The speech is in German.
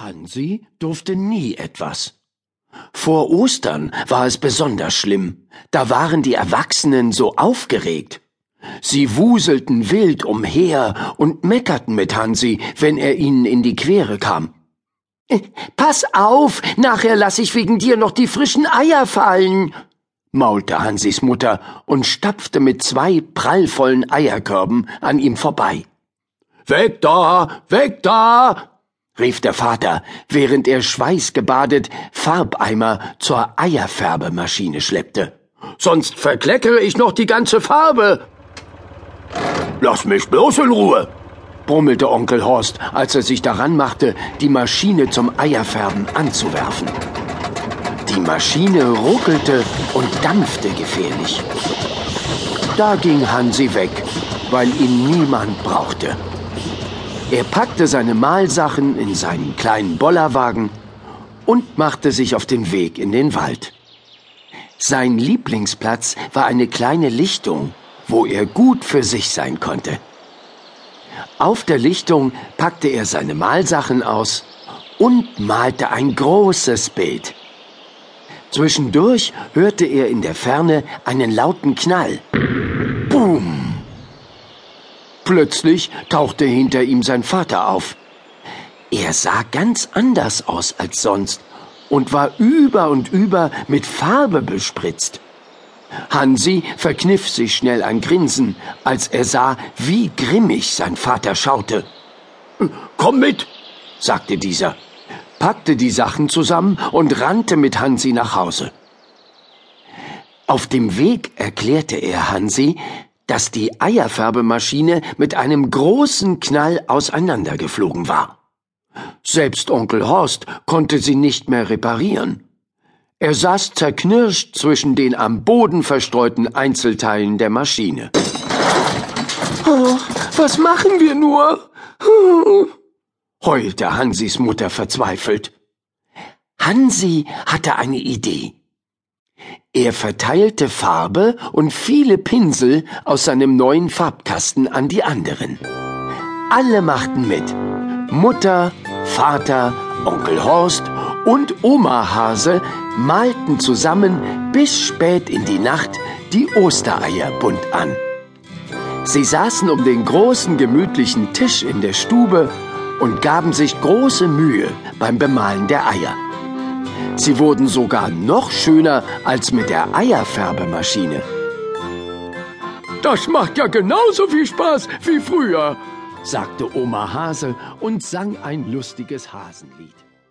Hansi durfte nie etwas. Vor Ostern war es besonders schlimm. Da waren die Erwachsenen so aufgeregt. Sie wuselten wild umher und meckerten mit Hansi, wenn er ihnen in die Quere kam. Pass auf, nachher lass ich wegen dir noch die frischen Eier fallen, maulte Hansis Mutter und stapfte mit zwei prallvollen Eierkörben an ihm vorbei. Weg da, weg da, rief der Vater, während er schweißgebadet Farbeimer zur Eierfärbemaschine schleppte. Sonst verkleckere ich noch die ganze Farbe. Lass mich bloß in Ruhe, brummelte Onkel Horst, als er sich daran machte, die Maschine zum Eierfärben anzuwerfen. Die Maschine ruckelte und dampfte gefährlich. Da ging Hansi weg, weil ihn niemand brauchte. Er packte seine Mahlsachen in seinen kleinen Bollerwagen und machte sich auf den Weg in den Wald. Sein Lieblingsplatz war eine kleine Lichtung, wo er gut für sich sein konnte. Auf der Lichtung packte er seine Malsachen aus und malte ein großes Bild. Zwischendurch hörte er in der Ferne einen lauten Knall. Plötzlich tauchte hinter ihm sein Vater auf. Er sah ganz anders aus als sonst und war über und über mit Farbe bespritzt. Hansi verkniff sich schnell ein Grinsen, als er sah, wie grimmig sein Vater schaute. Komm mit, sagte dieser, packte die Sachen zusammen und rannte mit Hansi nach Hause. Auf dem Weg erklärte er Hansi, dass die Eierfärbemaschine mit einem großen Knall auseinandergeflogen war. Selbst Onkel Horst konnte sie nicht mehr reparieren. Er saß zerknirscht zwischen den am Boden verstreuten Einzelteilen der Maschine. Oh, was machen wir nur? heulte Hansis Mutter verzweifelt. Hansi hatte eine Idee. Er verteilte Farbe und viele Pinsel aus seinem neuen Farbkasten an die anderen. Alle machten mit. Mutter, Vater, Onkel Horst und Oma Hase malten zusammen bis spät in die Nacht die Ostereier bunt an. Sie saßen um den großen gemütlichen Tisch in der Stube und gaben sich große Mühe beim Bemalen der Eier. Sie wurden sogar noch schöner als mit der Eierfärbemaschine. Das macht ja genauso viel Spaß wie früher, sagte Oma Hase und sang ein lustiges Hasenlied.